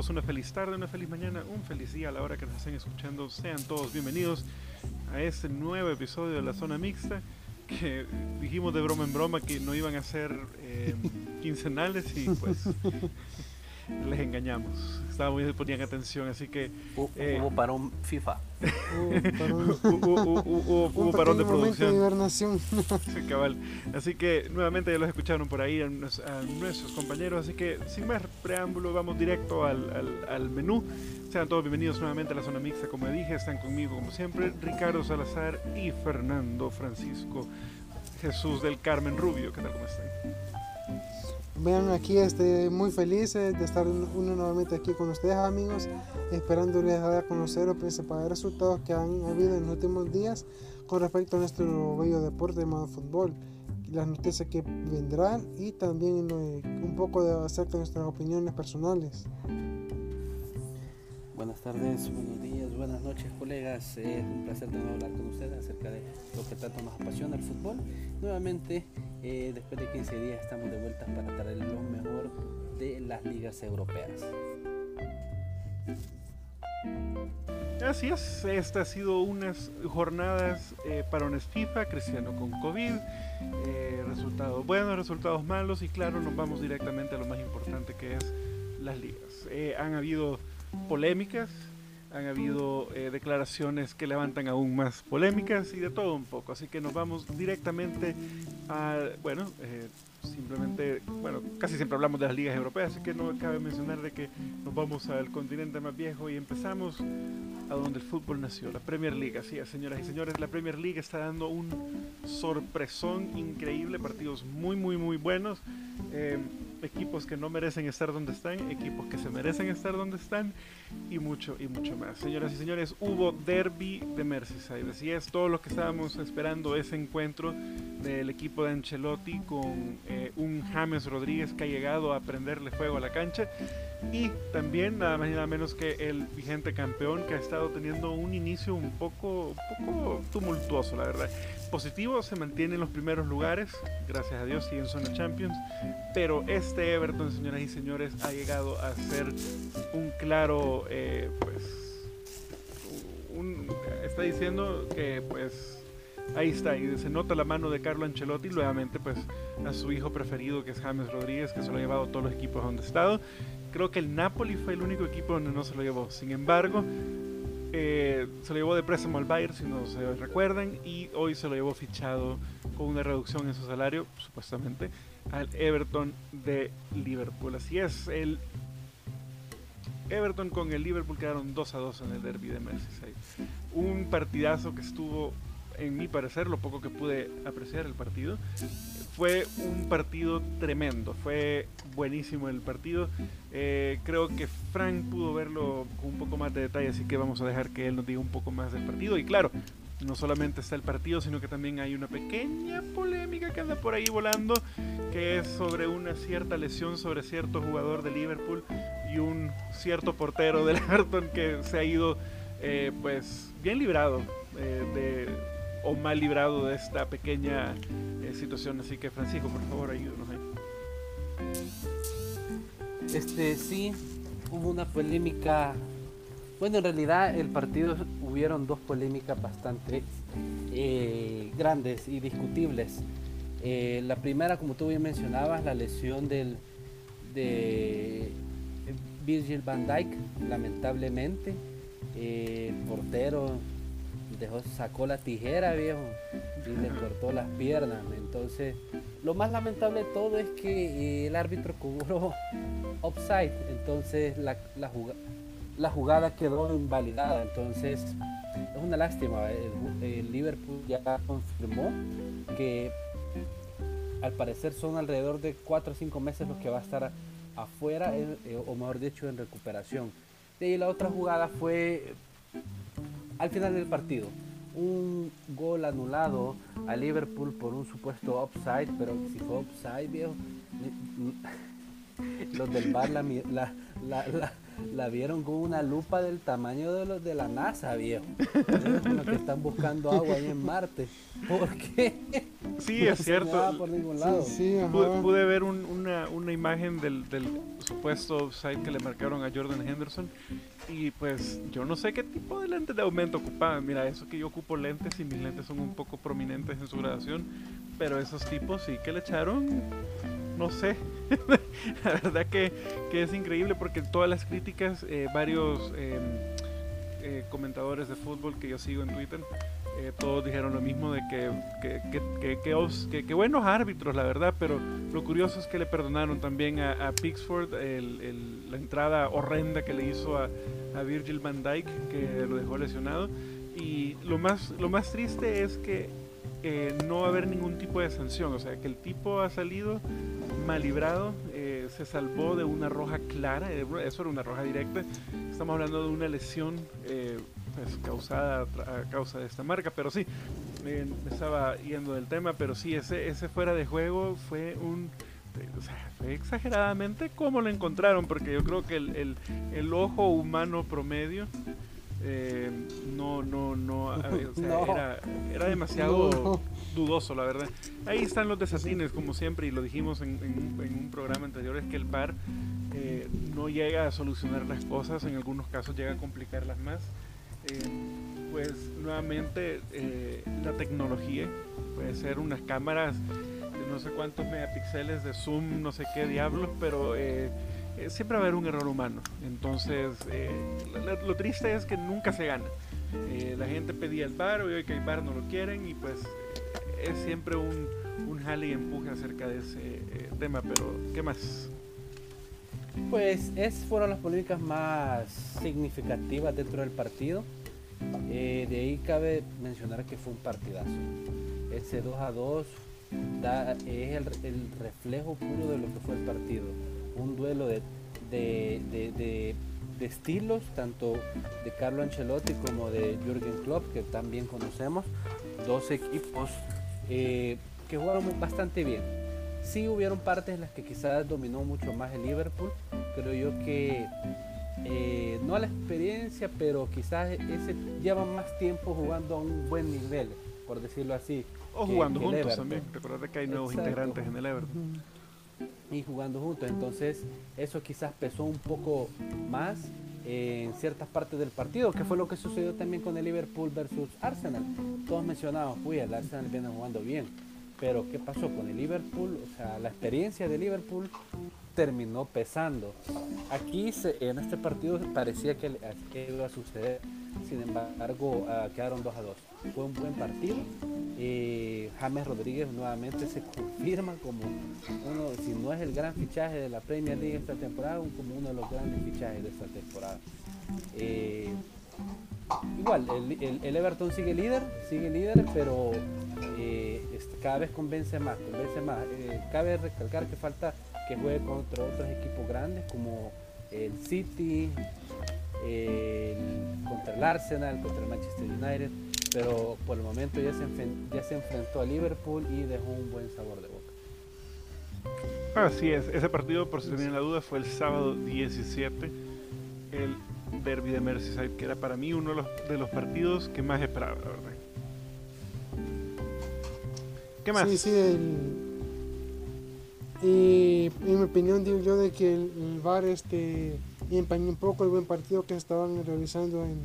todos una feliz tarde, una feliz mañana, un feliz día a la hora que nos estén escuchando. Sean todos bienvenidos a este nuevo episodio de la zona mixta que dijimos de broma en broma que no iban a ser eh, quincenales y pues les engañamos. Estábamos muy ponían atención, así que eh, hubo parón FIFA. hubo, parón de producción. De cabal. Así que nuevamente ya los escucharon por ahí a, nuestros compañeros, así que sin más preámbulo vamos directo al, al, al menú. Sean todos bienvenidos nuevamente a la zona mixta, como dije, están conmigo como siempre Ricardo Salazar y Fernando Francisco Jesús del Carmen Rubio. ¿Qué tal? ¿Cómo están? Vean aquí, este, muy felices de estar uno nuevamente aquí con ustedes amigos, esperándoles dar a conocer los principales resultados que han habido en los últimos días con respecto a nuestro bello deporte llamado fútbol, las noticias que vendrán y también un poco de acerca de nuestras opiniones personales. Buenas tardes, buenos días, buenas noches colegas. Es un placer de nuevo hablar con ustedes acerca de lo que tanto nos apasiona el fútbol. Nuevamente, eh, después de 15 días estamos de vuelta para traer lo mejor de las ligas europeas. Así es, esta ha sido unas jornadas eh, parones FIFA, Cristiano con COVID, eh, resultados buenos, resultados malos y claro, nos vamos directamente a lo más importante que es las ligas. Eh, han habido polémicas, han habido eh, declaraciones que levantan aún más polémicas y de todo un poco. Así que nos vamos directamente a, bueno, eh, simplemente, bueno, casi siempre hablamos de las ligas europeas, así que no cabe mencionar de que nos vamos al continente más viejo y empezamos a donde el fútbol nació, la Premier League. Así es, señoras y señores, la Premier League está dando un sorpresón increíble, partidos muy, muy, muy buenos. Eh, equipos que no merecen estar donde están, equipos que se merecen estar donde están y mucho y mucho más. Señoras y señores, hubo derby de Merseyside. Así es, todo lo que estábamos esperando ese encuentro del equipo de Ancelotti con eh, un James Rodríguez que ha llegado a prenderle fuego a la cancha y también nada más y nada menos que el vigente campeón que ha estado teniendo un inicio un poco, un poco tumultuoso, la verdad positivo, se mantiene en los primeros lugares, gracias a Dios sigue en zona Champions, pero este Everton, señoras y señores, ha llegado a ser un claro, eh, pues, está diciendo que pues ahí está, y se nota la mano de Carlo Ancelotti, nuevamente pues a su hijo preferido que es James Rodríguez, que se lo ha llevado a todos los equipos donde ha estado. Creo que el Napoli fue el único equipo donde no se lo llevó. Sin embargo, eh, se lo llevó de préstamo al Bayern, si no se recuerdan, y hoy se lo llevó fichado con una reducción en su salario, supuestamente, al Everton de Liverpool. Así es, el Everton con el Liverpool quedaron 2 a 2 en el derby de Merseyside. Un partidazo que estuvo, en mi parecer, lo poco que pude apreciar el partido, fue un partido tremendo, fue buenísimo el partido. Eh, creo que Frank pudo verlo con un poco más de detalle, así que vamos a dejar que él nos diga un poco más del partido. Y claro, no solamente está el partido, sino que también hay una pequeña polémica que anda por ahí volando, que es sobre una cierta lesión sobre cierto jugador de Liverpool y un cierto portero del Everton que se ha ido eh, pues bien librado eh, de, o mal librado de esta pequeña situación. Así que Francisco, por favor, ayúdanos ahí. Este sí, hubo una polémica. Bueno, en realidad el partido hubieron dos polémicas bastante eh, grandes y discutibles. Eh, la primera, como tú bien mencionabas, la lesión del de Virgil van Dijk, lamentablemente, eh, portero sacó la tijera, viejo, y le cortó las piernas. Entonces, lo más lamentable de todo es que eh, el árbitro cobró offside, entonces la, la, jugada quedó invalidada. Entonces, es una lástima. El, Liverpool ya confirmó que al parecer son alrededor de 4 o 5 meses los que va a estar afuera, eh, o mejor dicho, en recuperación. Y la otra jugada fue al final del partido. Un gol anulado a Liverpool por un supuesto offside, pero si fue offside, viejo, los del bar la, la, vieron con una lupa del tamaño de los de la NASA, viejo. Los que están buscando agua ahí en Marte. ¿Por qué? Sí, es cierto. por ningún lado. Sí, sí, ajá. Pude, pude ver un- una, una imagen del, del supuesto site que le marcaron a Jordan Henderson y pues yo no sé qué tipo de lentes de aumento ocupaba. Mira, eso que yo ocupo lentes y mis lentes son un poco prominentes en su graduación, pero esos tipos sí que le echaron, no sé. La verdad que, que es increíble porque todas las críticas, eh, varios eh, eh, comentadores de fútbol que yo sigo en Twitter, eh, todos dijeron lo mismo de que, que, que, que- que os- que- que buenos árbitros, la verdad, pero lo curioso es que le perdonaron también a, a Pixford el- el- la entrada horrenda que le hizo a, a Virgil van Dijk, que lo dejó lesionado. Y lo más, lo más triste es que eh, no va a haber ningún tipo de sanción, o sea, que el tipo ha salido mal librado, se salvó de una roja clara, eh, eso era una roja directa. Estamos hablando de una lesión eh, pues, causada a causa de esta marca, pero sí, eh, me estaba yendo del tema, pero sí, ese, ese fuera de juego fue un... o sea, fue exageradamente cómo lo encontraron, porque yo creo que el, el- el ojo humano promedio eh, no, no, no, a ver, o sea, No. era, era demasiado No. Dudoso, la verdad. Ahí están los desatines, como siempre, y lo dijimos en, en un- en un programa anterior, es que el VAR eh, no llega a solucionar las cosas, en algunos casos llega a complicarlas más. Eh, pues nuevamente eh, la tecnología, puede ser unas cámaras de no sé cuántos megapíxeles de zoom, no sé qué diablos, pero eh, siempre va a haber un error humano. Entonces, lo triste es que nunca se gana. Eh, la gente pedía el bar, hoy que el bar no lo quieren y pues es siempre un, un jale y empuje acerca de ese eh, tema, pero ¿qué más? Pues esas fueron las polémicas más significativas dentro del partido. Eh, de ahí cabe mencionar que fue un partidazo. Ese 2 a 2 da- es el, el reflejo puro de lo que fue el partido. Un duelo de, de- de- de estilos, tanto de Carlo Ancelotti como de Jürgen Klopp, que también conocemos. Dos equipos eh, que jugaron bastante bien. Sí hubieron partes en las que quizás dominó mucho más el Liverpool. Creo yo que eh, no a la experiencia, pero quizás ese lleva más tiempo jugando a un buen nivel, por decirlo así. O que- jugando que el juntos Everton. también. Recordad que hay nuevos Exacto. integrantes en el Everton. Y jugando juntos. Entonces, eso quizás pesó un poco más en ciertas partes del partido, que fue lo que sucedió también con el Liverpool versus Arsenal. Todos mencionaban, uy, el Arsenal viene jugando bien. Pero, ¿qué pasó con el Liverpool? O sea, la experiencia de Liverpool terminó pesando. Aquí, se- en este partido, parecía que, iba a suceder. Sin embargo, ah, quedaron 2 a 2. Fue un buen partido. James Rodríguez nuevamente se confirma como uno, si no es el gran fichaje de la Premier League esta temporada, como uno de los grandes fichajes de esta temporada. Eh, igual, el Everton sigue líder, sigue líder, pero eh, este, cada vez convence más, convence más. Eh, cabe recalcar que falta que juegue contra otros equipos grandes como el City, el- contra el Arsenal, contra el Manchester United, pero por el momento ya se, enfen- ya se enfrentó a Liverpool y dejó un buen sabor de boca. Así es, ese partido, por si tenían la duda, fue el sábado 17, el derby de Merseyside, que era para mí uno de los, de los partidos que más esperaba, la verdad. ¿Qué más? Sí, sí, el- y en mi opinión digo yo de que el, el este, empañó un poco el buen partido que estaban realizando en,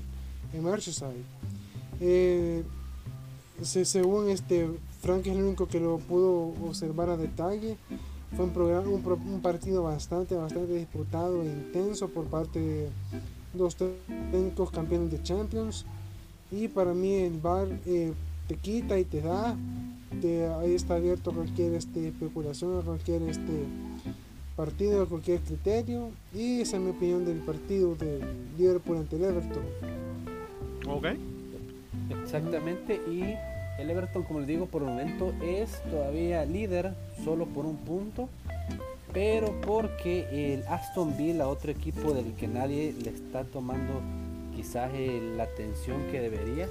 en Merseyside. Eh, se- según este Frank es el único que lo pudo observar a detalle. Fue un, programa, un, pro- un partido bastante, bastante disputado e intenso por parte de dos técnicos campeones de Champions. Y para mí el VAR eh, te quita y te da te- ahí está abierto cualquier este, especulación, a cualquier este, partido, a cualquier criterio. Y esa es mi opinión del partido de Liverpool ante el Everton. Ok. Exactamente, y el Everton, como les digo, por el momento es todavía líder, solo por un punto, pero porque el Aston Villa, otro equipo del que nadie le está tomando quizás eh, la atención que debería,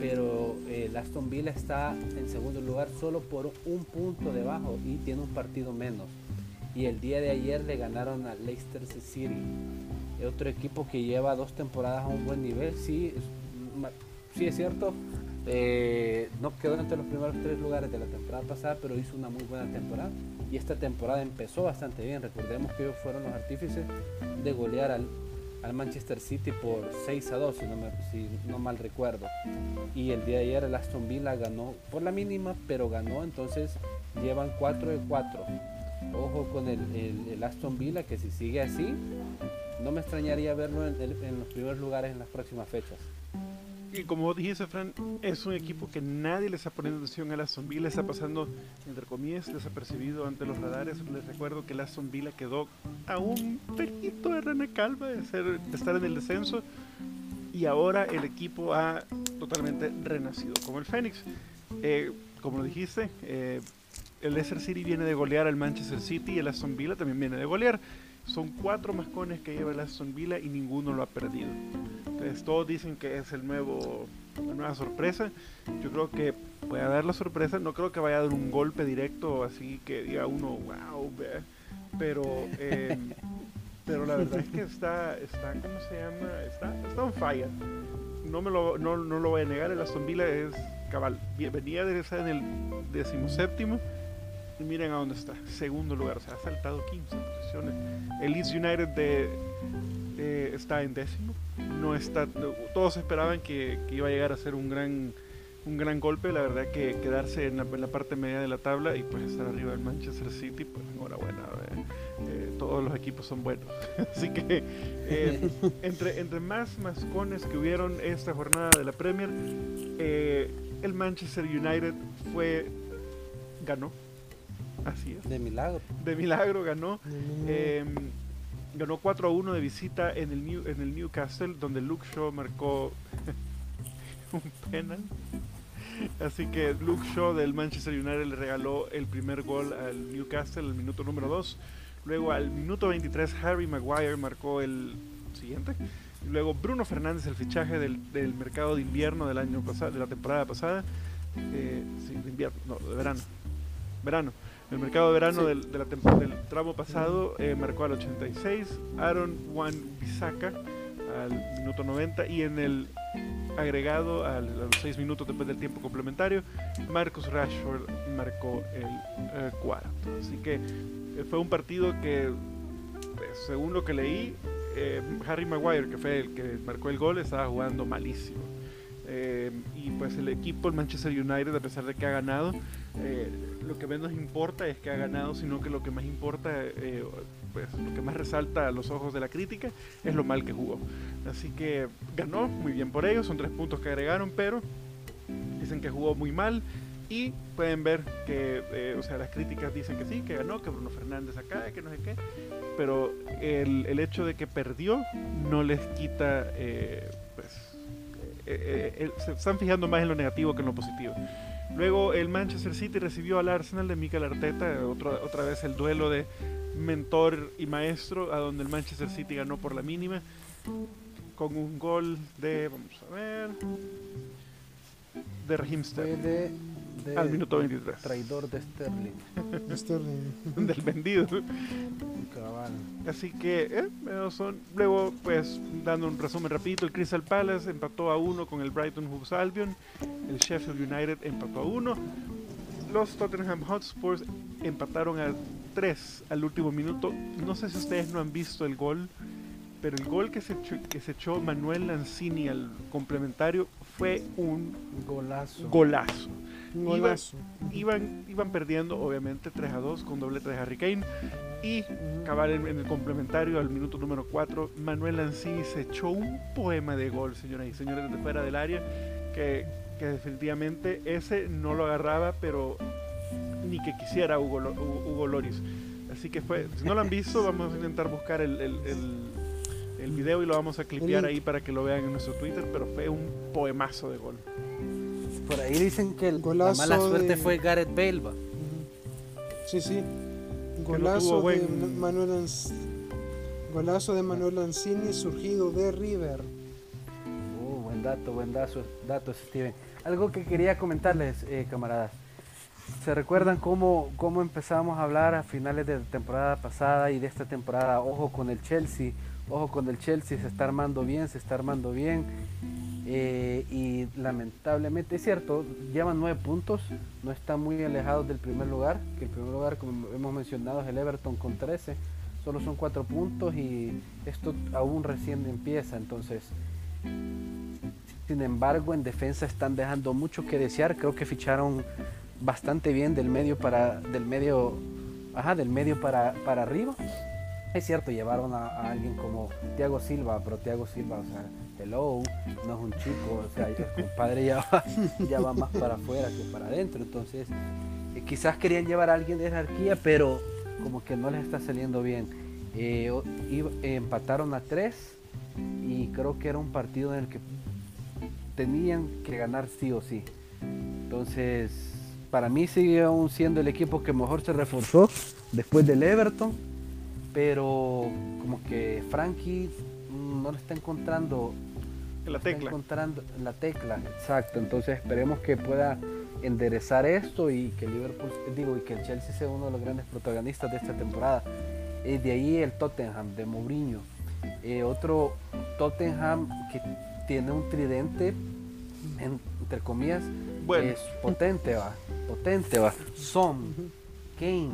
pero eh, el Aston Villa está en segundo lugar solo por un punto debajo y tiene un partido menos. Y el día de ayer le ganaron a Leicester City, otro equipo que lleva dos temporadas a un buen nivel, sí, es sí es cierto, eh, no quedó entre los primeros tres lugares de la temporada pasada, pero hizo una muy buena temporada. Y esta temporada empezó bastante bien. Recordemos que ellos fueron los artífices de golear al, al Manchester City por 6 a 2, si no, mal recuerdo. Y el día de ayer el Aston Villa ganó por la mínima, pero ganó, entonces llevan 4 de 4. Ojo con el, Aston Villa, que si sigue así, no me extrañaría verlo en los primeros lugares en las próximas fechas. Y como dijiste, Fran, es un equipo que nadie le está poniendo atención a la Villa, está pasando, entre comillas, desapercibido ante los radares. Les recuerdo que la Villa quedó a un pelito de René Calva de, ser, de estar en el descenso y ahora el equipo ha totalmente renacido como el Fénix. Eh, como lo dijiste, eh, el Leicester City viene de golear al Manchester City y el Aston Villa también viene de golear. Son cuatro mascones que lleva el Aston Villa y ninguno lo ha perdido. Entonces todos dicen que es el nuevo, la nueva sorpresa. Yo creo que puede dar la sorpresa. No creo que vaya a dar un golpe directo así que diga uno, wow, pero eh, pero la verdad es que está, está ¿cómo se llama? Está, está on fire. No, me lo, no, no lo voy a negar, el Aston Villa es cabal. Venía de estar en el decimoséptimo miren a dónde está, segundo lugar, o sea, ha saltado 15 posiciones. El Leeds United eh, está en décimo, no está, todos esperaban que, iba a llegar a ser un gran, un gran golpe, la verdad que quedarse en la, en la parte media de la tabla y pues estar arriba del Manchester City, pues enhorabuena, eh, todos los equipos son buenos. Así que eh, entre, entre más mascones que hubieron esta jornada de la Premier, eh, el Manchester United fue ganó Así es. De milagro. De milagro ganó. Eh, ganó 4 a 1 de visita en el, New, en el Newcastle, donde Luke Shaw marcó un penal. Así que Luke Shaw del Manchester United le regaló el primer gol al Newcastle, el minuto número 2. Luego al minuto 23 Harry Maguire marcó el siguiente. Luego Bruno Fernández, el fichaje del, del mercado de invierno del año pasado, de la temporada pasada. Eh, sí, de invierno, no, de verano. Verano. El mercado de verano sí. del, de la del tramo pasado eh, marcó al 86, Aaron Wan Bisaka al minuto 90 y en el agregado al, a los 6 minutos después del tiempo complementario, Marcus Rashford marcó el eh, cuarto. Así que eh, fue un partido que, pues, según lo que leí, Harry Maguire, que fue el que marcó el gol, estaba jugando malísimo. Y pues el equipo, el Manchester United, a pesar de que ha ganado, eh, lo que menos importa es que ha ganado, sino que lo que más importa, eh, pues lo que más resalta a los ojos de la crítica es lo mal que jugó. Así que ganó, muy bien por ellos, son tres puntos que agregaron, pero dicen que jugó muy mal. Y pueden ver que, eh, o sea, las críticas dicen que sí, que ganó, que Bruno Fernández acá, que no sé qué. Pero el, el hecho de que perdió no les quita, pues, se están fijando más en lo negativo que en lo positivo. Luego el Manchester City recibió al Arsenal de Mikel Arteta, otro, otra vez el duelo de mentor y maestro, a donde el Manchester City ganó por la mínima, con un gol de, vamos a ver, de Raheem Sterling. De, al minuto 23. Traidor de Sterling. Sterling. Del vendido. Cabal. Así que, eh, son, luego, pues, dando un resumen rapidito, el Crystal Palace empató a uno con el Brighton Hove Albion, el Sheffield United empató a uno, los Tottenham Hotspurs empataron a tres al último minuto. No sé si ustedes no han visto el gol, pero el gol que se echó, que se echó Manuel Lanzini al complementario fue un Golazo. golazo. Golazo. Iban, iban perdiendo, obviamente, 3 a 2 con doblete de Harry Kane. Y cabal en, en el complementario al minuto número 4, Manuel Lanzini se echó un poema de gol, señoras y señores, desde fuera del área, que, que definitivamente ese no lo agarraba, pero ni que quisiera Hugo, Hugo, Hugo Loris. Así que fue, si no lo han visto, vamos a intentar buscar el, el, el, el video y lo vamos a clipear ahí para que lo vean en nuestro Twitter, pero fue un poemazo de gol. Por ahí dicen que el- la Golazo mala suerte de- fue Gareth Bale. va. Sí, sí. Golazo de buen- Manuel Lanz- Golazo de Manuel Lanzini surgido de River. Uh, buen dato, buen dato, dato, Steven. Algo que quería comentarles, eh, camaradas. ¿Se recuerdan cómo, cómo empezamos a hablar a finales de la temporada pasada y de esta temporada? Ojo con el Chelsea, ojo con el Chelsea, se está armando bien, se está armando bien. Eh, y lamentablemente, es cierto, llevan nueve puntos, no están muy alejados del primer lugar, que el primer lugar, como hemos mencionado, es el Everton con 13, solo son cuatro puntos y esto aún recién empieza, entonces, sin embargo, en defensa están dejando mucho que desear, creo que ficharon bastante bien del medio para, del medio, ajá, del medio para, para arriba. Es cierto, llevaron a, a alguien como Thiago Silva, pero Thiago Silva, o sea, hello, no es un chico, o sea, el compadre ya va, ya va más para afuera que para adentro, entonces eh, quizás querían llevar a alguien de jerarquía, pero como que no les está saliendo bien. Eh, empataron a tres y creo que era un partido en el que tenían que ganar sí o sí. Entonces, para mí sigue aún siendo el equipo que mejor se reforzó después del Everton, pero como que Frankie no le está encontrando la tecla. encontrando la tecla, exacto. Entonces esperemos que pueda enderezar esto y que Liverpool, digo, y que el Chelsea sea uno de los grandes protagonistas de esta temporada. Eh, de ahí el Tottenham de Mourinho. Eh, otro Tottenham que tiene un tridente, entre comillas, es potente, va. Potente, va. Som, Kane.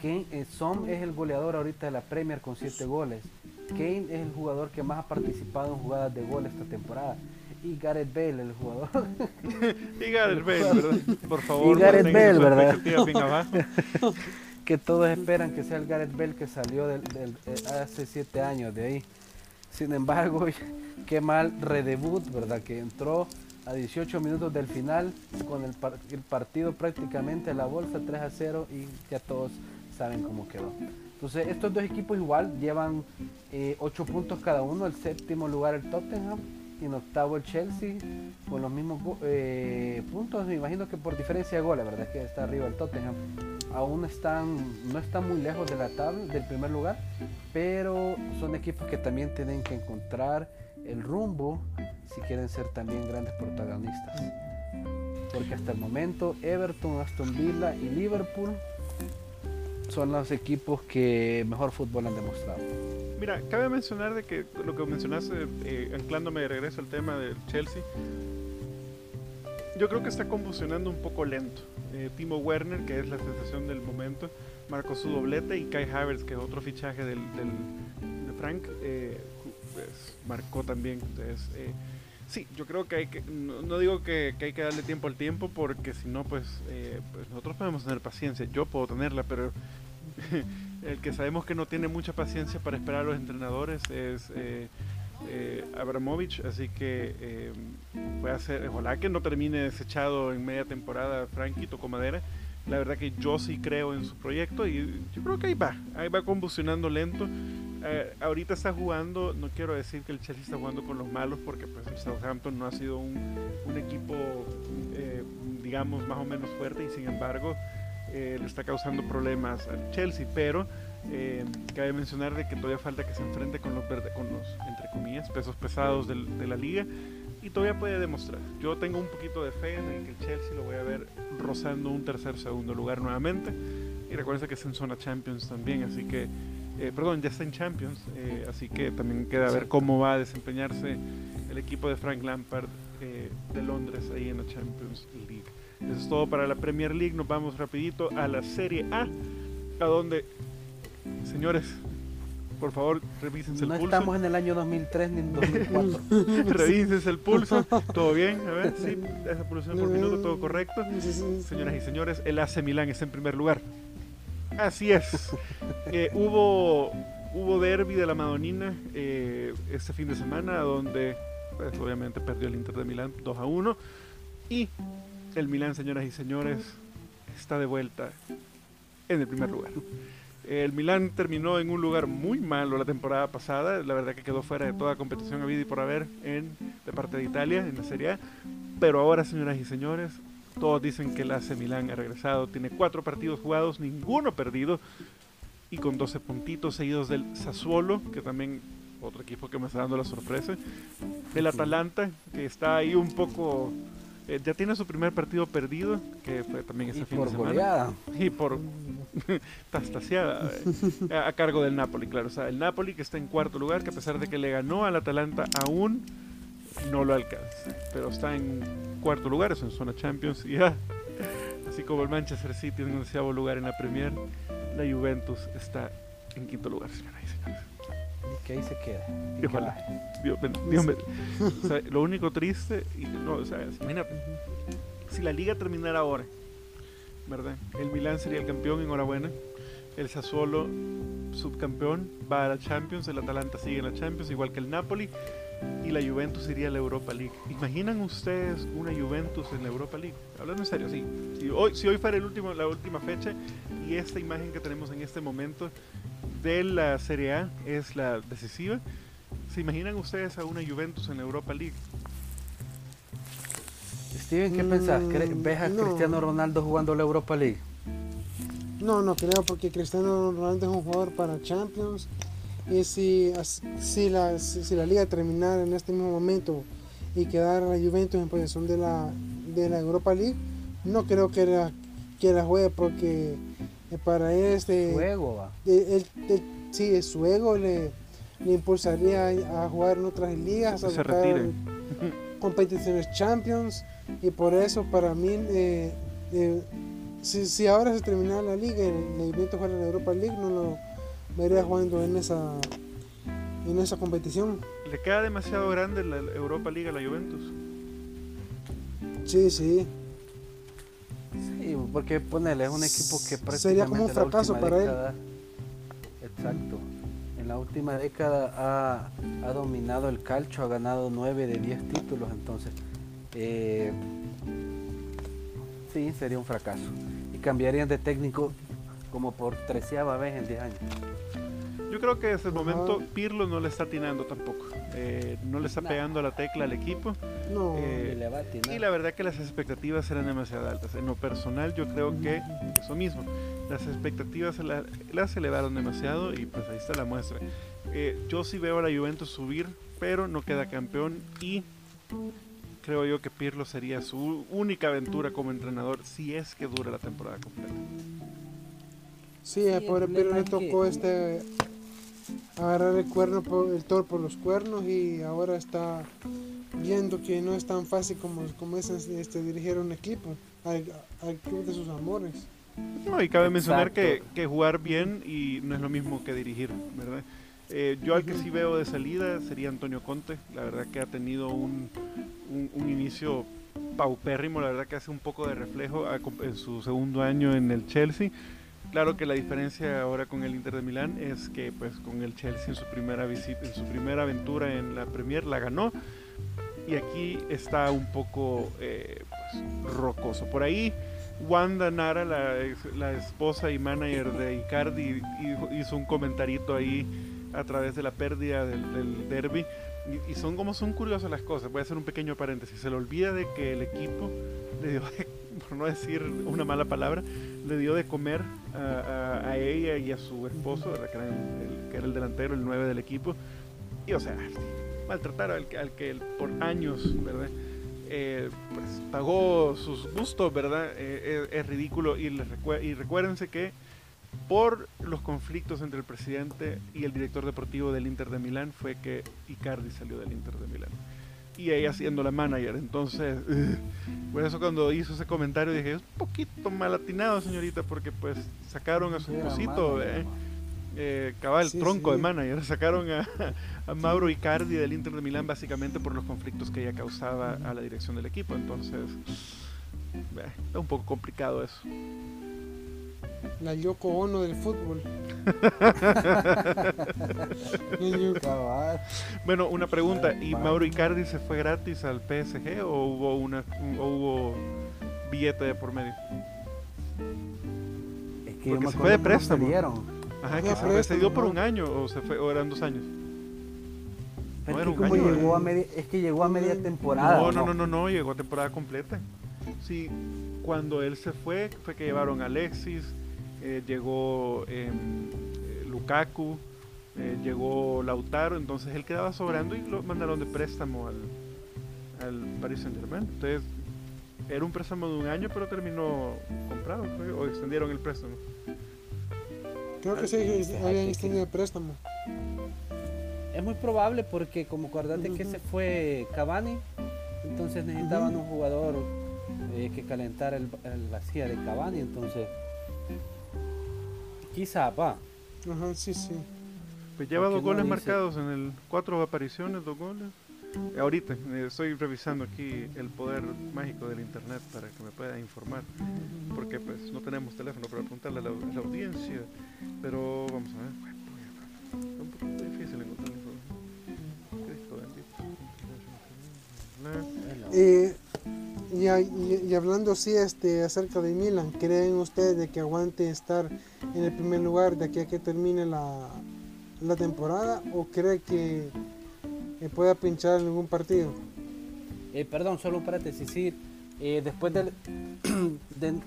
Kane eh, Som es el goleador ahorita de la Premier con 7 goles. Kane es el jugador que más ha participado en jugadas de gol esta temporada. Y Gareth Bale, el jugador. y Gareth Bale, ¿verdad? Por favor, y Gareth Bale, ¿verdad? que todos esperan que sea el Gareth Bale que salió del, eh, hace siete años de ahí. Sin embargo, qué mal redebut, ¿verdad? Que entró a 18 minutos del final con el, el partido prácticamente a la bolsa 3 a 0 y ya todos saben cómo quedó. Entonces, estos dos equipos igual llevan eh, 8 puntos cada uno. El séptimo lugar el Tottenham y en octavo el Chelsea con los mismos eh, puntos. Me imagino que por diferencia de gol, la verdad es que está arriba el Tottenham. Aún están, no están muy lejos de la tabla, del primer lugar, pero son equipos que también tienen que encontrar el rumbo si quieren ser también grandes protagonistas. Porque hasta el momento Everton, Aston Villa y Liverpool son los equipos que mejor fútbol han demostrado. Mira, cabe mencionar de que lo que mencionaste, eh, anclándome de regreso al tema del Chelsea, yo creo que está convulsionando un poco lento. Eh, Timo Werner, que es la sensación del momento, marcó su doblete y Kai Havertz, que es otro fichaje del, de Frank, eh, pues, marcó también. Entonces, eh, Sí, yo creo que hay que, no, digo que, hay que darle tiempo al tiempo porque si no, pues, eh, pues nosotros podemos tener paciencia, yo puedo tenerla, pero el que sabemos que no tiene mucha paciencia para esperar a los entrenadores es eh, eh, Abramovich, así que eh, puede hacer, ojalá que no termine desechado en media temporada Frankie tocó madera. La verdad que yo sí creo en su proyecto y yo creo que ahí va, ahí va convulsionando lento. Eh, ahorita está jugando, no quiero decir que el Chelsea está jugando con los malos, porque pues el Southampton no ha sido un, equipo, eh, digamos, más o menos fuerte y sin embargo eh, le está causando problemas al Chelsea, pero cabe mencionar de que todavía falta que se enfrente con los, verde, con los entre comillas, pesos pesados de la liga y todavía puede demostrar. Yo tengo un poquito de fe en que el Chelsea lo voy a ver rozando un tercer, segundo lugar nuevamente. Y recuerden que es en zona Champions también, así que eh, perdón, ya está en Champions, eh, así que también queda ver cómo va a desempeñarse el equipo de Frank Lampard eh, de Londres ahí en la Champions League. Eso es todo para la Premier League, nos vamos rapidito a la Serie A, a donde, señores, por favor, revísense el pulso. No estamos en el año 2003 ni en 2004. revísense el pulso, todo bien, a ver, sí, esa pulsación por minuto, todo correcto. Señoras y señores, el AC Milán está en primer lugar. Así es. Eh, hubo, hubo derby de la Madonina eh, este fin de semana, donde pues, obviamente perdió el Inter de Milán 2 a 1. Y el Milán, señoras y señores, está de vuelta en el primer lugar. El Milán terminó en un lugar muy malo la temporada pasada, la verdad que quedó fuera de toda competición a vida y por haber en, de parte de Italia en la Serie A. Pero ahora, señoras y señores, todos dicen que el AC Milán ha regresado. Tiene cuatro partidos jugados, ninguno perdido. Y con 12 puntitos seguidos del Sassuolo, que también otro equipo que me está dando la sorpresa. Del Atalanta, que está ahí un poco... Eh, ya tiene su primer partido perdido, que fue también ese fin de semana. Y por tastaseada. Eh, a, cargo del Napoli, claro. O sea, el Napoli que está en cuarto lugar, que a pesar de que le ganó al Atalanta aún no lo alcanza. Pero está en cuarto lugar, es en zona Champions y ya. Así como el Manchester City en onceavo lugar en la Premier, la Juventus está en quinto lugar, señoras y señores. Y que ahí se queda. y ojalá. Dios, Dios o sea, lo único triste, y no, o sea, imagínate, si la liga terminara ahora, ¿verdad? El Milán sería el campeón, enhorabuena. El Sassuolo, subcampeón, va a la Champions. El Atalanta sigue en la Champions, igual que el Napoli. Y la Juventus iría a la Europa League. ¿Imaginan ustedes una Juventus en la Europa League? Hablando en serio, sí. Si hoy, si hoy fuera el último, la última fecha y esta imagen que tenemos en este momento de la Serie A es la decisiva, ¿se imaginan ustedes a una Juventus en la Europa League? Steven, ¿qué Mm, pensás? ¿Cre- ¿Ves a no. Cristiano Ronaldo jugando la Europa League? No, no creo porque Cristiano Ronaldo es un jugador para Champions y si, si, la, si, si la liga terminara en este mismo momento y quedara la Juventus en posición de la, de la Europa League, no creo que la, que la juegue porque eh, para él este, Juego, va. eh, él- él- sí, su ego le, le impulsaría a, a jugar en otras ligas, a se retire. competiciones Champions y por eso para mí eh, eh, si, si ahora se terminara la liga y la Juventus fuera en la Europa League no lo vería jugando en esa en esa competición ¿Le queda demasiado grande la Europa League a la Juventus? sí sí Sí, porque ponele, es un equipo que prácticamente Sería como un en la fracaso última para él. década- Exacto. En la última década ha, ha dominado el calcio, ha ganado 9 de 10 títulos, entonces eh, sí, sería un fracaso. Y cambiarían de técnico como por treceava vez en 10 años. Yo creo que desde el Ajá. momento Pirlo no le está atinando tampoco. Eh, no le está Nah. pegando a la tecla al equipo. no Eh, Y le va a atinar. Y la verdad que las expectativas eran demasiado altas. En lo personal yo creo que eso mismo. Las expectativas se la- las elevaron demasiado y pues ahí está la muestra. Eh, yo sí veo a la Juventus subir, pero no queda campeón y creo yo que Pirlo sería su única aventura como entrenador si es que dura la temporada completa. sí al Sí, pobre el Pirlo le tocó que- este agarrar el cuerno por el toro por los cuernos y ahora está viendo que no es tan fácil como, como es este, dirigir un equipo al, al club de sus amores No, y cabe mencionar que, que jugar bien y no es lo mismo que dirigir, ¿verdad? Eh, yo al que sí veo de salida sería Antonio Conte, la verdad que ha tenido un, un- un inicio paupérrimo, la verdad que hace un poco de reflejo en su segundo año en el Chelsea. Claro que la diferencia ahora con el Inter de Milán es que pues con el Chelsea en su primera visita, en su primera aventura en la Premier la ganó y aquí está un poco eh, pues, rocoso. Por ahí Wanda Nara, la, esposa y manager de Icardi, hizo- un comentarito ahí a través de la pérdida del, derby. Y, son como son curiosas las cosas. Voy a hacer un pequeño paréntesis. Se le olvida de que el equipo le dio, por no decir una mala palabra, le dio de comer a, ella y a su esposo. Que, era el, que era el delantero, el 9 del equipo. Y o sea, maltratar al, que- al que por años, ¿verdad? eh, pues pagó sus gustos, ¿verdad? Eh, es, es ridículo y, les recue- y recuérdense que por los conflictos entre el presidente y el director deportivo del Inter de Milán fue que Icardi salió del Inter de Milán. Y ella siendo la manager, entonces, ugh. por eso cuando hizo ese comentario dije, es un poquito mal atinado señorita, porque pues sacaron a su malo, eh, eh, cabal, Sí, tronco sí. de manager. Sacaron a, a Mauro Icardi del Inter de Milán básicamente por los conflictos que ella causaba a la dirección del equipo. Entonces, eh, está un poco complicado eso. La Yoko Ono del fútbol. Bueno, una pregunta. ¿Y. Mauro Icardi se fue gratis al PSG o hubo, una, un- o hubo billete de por medio? Es que Porque se fue de préstamo. se dieron. Ajá, que se, fue, se dio por un año o, se fue, o eran dos años. Pero No, es que un como año, llegó eh. a media, es que llegó a media temporada. No, no, no, no, no, llegó a temporada completa. Sí, cuando él se fue, fue que llevaron a Alexis, eh, llegó em, eh, Lukaku, eh, llegó Lautaro, entonces él quedaba sobrando y lo mandaron de préstamo al, al Paris Saint Germain. Entonces, era un préstamo de un año, pero terminó comprado, creo, o extendieron el préstamo. creo que sí habían extendido el préstamo Es muy probable porque como acordate que se fue Cavani, entonces necesitaban un jugador eh, que calentara el, la silla de Cavani, entonces quizá va. Ajá, sí, sí. Pues lleva dos no goles marcados en el cuatro apariciones, dos goles. Eh, Ahorita eh, estoy revisando aquí el poder mágico del internet para que me pueda informar, porque pues no tenemos teléfono para preguntarle a la, a la audiencia, pero vamos a ver. Es un poquito difícil encontrar. Cristo bendito. Eh, y, a- y- y hablando así este, acerca de Milan, ¿creen ustedes de que aguante estar en el primer lugar de aquí a que termine la, la temporada o cree que eh, pueda pinchar en algún partido? Eh, perdón, solo un paréntesis. Sí, eh, después del, del-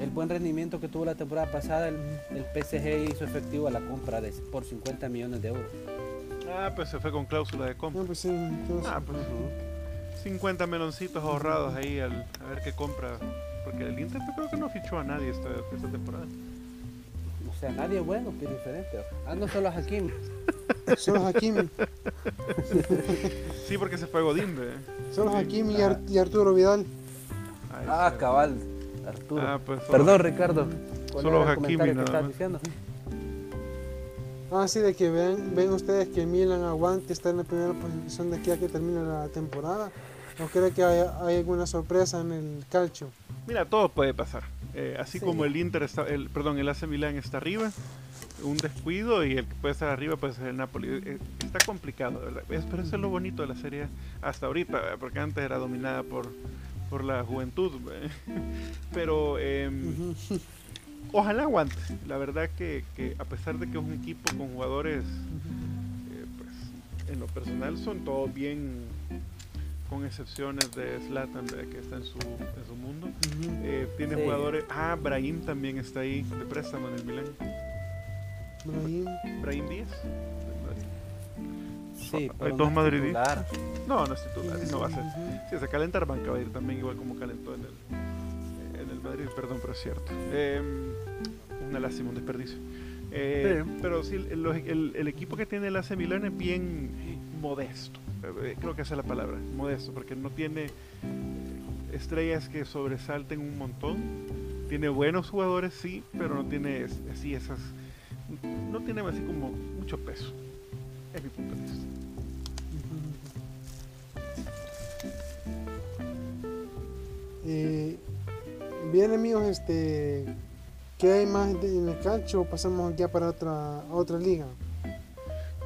el buen rendimiento que tuvo la temporada pasada, el, el PSG hizo efectivo la compra de, por 50 millones de euros. Ah, pues se fue con cláusula de compra. No, pues sí, entonces- Ah, pues 50 meloncitos ahorrados ahí al, a ver qué compra. Porque el Inter yo creo que no fichó a nadie esta, esta temporada. O sea, nadie bueno, que es diferente. Ah, no solo a Hakim. solo Hakimi, Sí, porque se fue Godín. ¿ve? solo Hakimi y, Ar- y Arturo Vidal. Ahí Ah, está. cabal, Arturo. Ah, pues solo- Perdón, Ricardo. ¿Cuál solo Hakimi que nada más. diciendo? Ah, sí, de que ven, ven ustedes que Milan aguante estar en la primera posición de aquí a que termine la temporada o cree que hay, hay alguna sorpresa en el calcio. Mira, todo puede pasar. Eh, así Sí. como el Inter está, el, perdón, el AC Milan está arriba, un descuido y el que puede estar arriba puede ser el Napoli. Eh, está complicado, ¿verdad? Es- Pero eso es lo bonito de la serie hasta ahorita, ¿verdad? porque antes era dominada por, por la juventud. ¿ve? Pero em, ojalá aguante. La verdad que, que a pesar de que es un equipo con jugadores, eh, pues en lo personal son todos bien, con excepciones de ¿verdad? que está en su, en su mundo. Eh, tiene Sí. jugadores. Ah, Brahim también está ahí de préstamo en el Milan. Brahim. Brahim Díaz. Sí, Hay pero dos no madridistas. No, no es titular, y no va a ser. Si se calentar banca va a ir también igual como calentó en el, en el Madrid, perdón, pero es cierto. Eh, una lástima, un desperdicio. Eh, Sí. Pero sí, el, el- el equipo que tiene el AC Milan es bien modesto. Eh, Creo que esa es la palabra, modesto, porque no tiene eh, estrellas que sobresalten un montón. Tiene buenos jugadores, sí, pero no tiene así esas. No tiene así como mucho peso. Es mi punto de vista. Eh, bien amigos, este, ¿qué hay más en el calcio? o Pasamos ya para otra otra liga.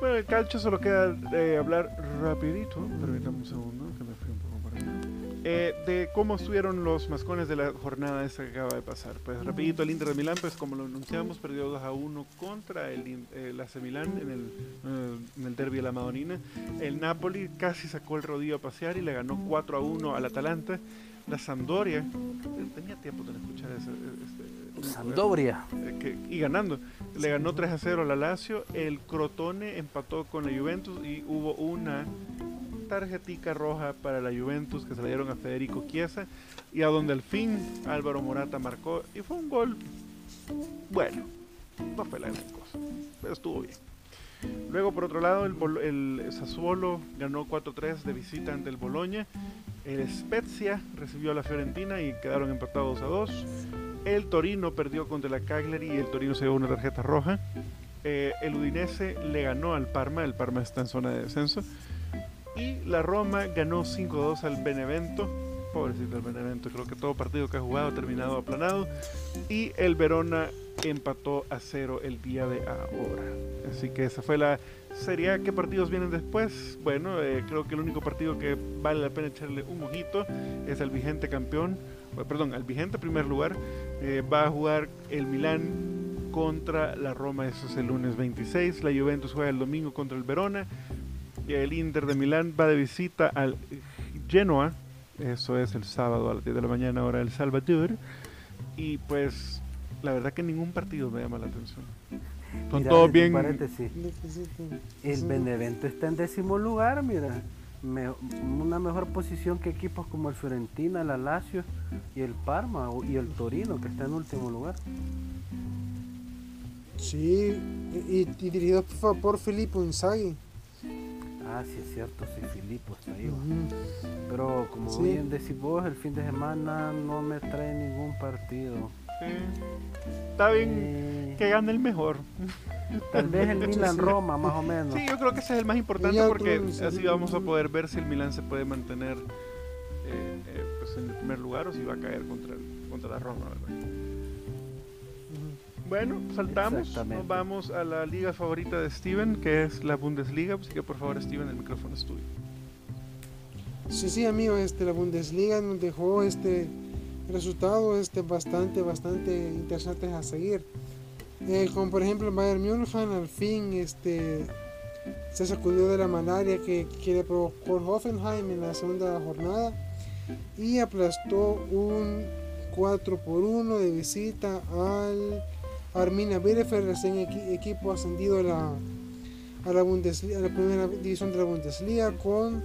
Bueno, el calcio solo queda eh, hablar rapidito, permítame un segundo, que me fui un poco por allá, eh, de cómo estuvieron los mascones de la jornada esta que acaba de pasar. Pues rapidito, el Inter de Milán, pues como lo anunciamos, perdió 2 a 1 contra el, el AC Milán en el, eh, en el derby de la Madonina. El Napoli casi sacó el rodillo a pasear y le ganó 4 a 1 al Atalanta. La Sampdoria, eh, tenía tiempo de escuchar ese, este, Sampdoria. eh, que- y ganando. Le ganó 3 a 0 a la Lazio. El Crotone empató con la Juventus y hubo una tarjetica roja para la Juventus que se la dieron a Federico Chiesa y a donde al fin Álvaro Morata marcó y fue un gol bueno, no fue la gran cosa, pero estuvo bien. Luego por otro lado el, el Sassuolo ganó 4-3 de visita ante el Boloña. El Spezia recibió a la Fiorentina y quedaron empatados a 2. El Torino perdió contra la Cagliari y el Torino se llevó una tarjeta roja. Eh, el Udinese le ganó al Parma, el Parma está en zona de descenso. Y la Roma ganó 5-2 al Benevento. Pobrecito el Benevento, creo que todo partido que ha jugado ha terminado aplanado. Y el Verona empató a cero el día de ahora. Así que esa fue la Serie. ¿Qué partidos vienen después? Bueno, eh, creo que el único partido que vale la pena echarle un ojito es el vigente campeón, eh, perdón, al vigente primer lugar. Eh, va a jugar el Milán contra la Roma, eso es el lunes 26. La Juventus juega el domingo contra el Verona. Y el Inter de Milán va de visita al Genoa, eso es el sábado a las 10 de la mañana, hora del Salvador. Y pues, la verdad que ningún partido me llama la atención. Son Mira, todos bien. paréntesis, El. Benevento está en décimo lugar, mira. Me- una mejor posición que equipos como el Fiorentina, el Lazio y el Parma y el Torino, que está en último lugar. Sí, y, y dirigido por, por Filippo Inzaghi. Ah, sí es cierto, sí, Filipo está ahí. Pero como Sí. bien decís vos, el fin de semana no me trae ningún partido. Sí. Está bien que gane el mejor. tal vez el Milan. Roma, más o menos. Sí, yo creo que ese es el más importante porque sí. así vamos a poder ver si el Milan se puede mantener eh, eh, pues en el primer lugar o si va a caer contra, el- contra la Roma. Bueno, saltamos, nos vamos a la liga favorita de Steven, que es la Bundesliga, así que por favor Steven, el micrófono es tuyo. Sí, sí, amigo, este, la Bundesliga nos dejó este resultados este, bastante, bastante interesantes a seguir. Eh, como por ejemplo Bayern München al fin este, se sacudió de la malaria que, que le provocó Hoffenheim en la segunda jornada y aplastó un 4 por 1 de visita al Arminia Bielefeld, recién equi- equipo ascendido a la, a la primera división de la Bundesliga con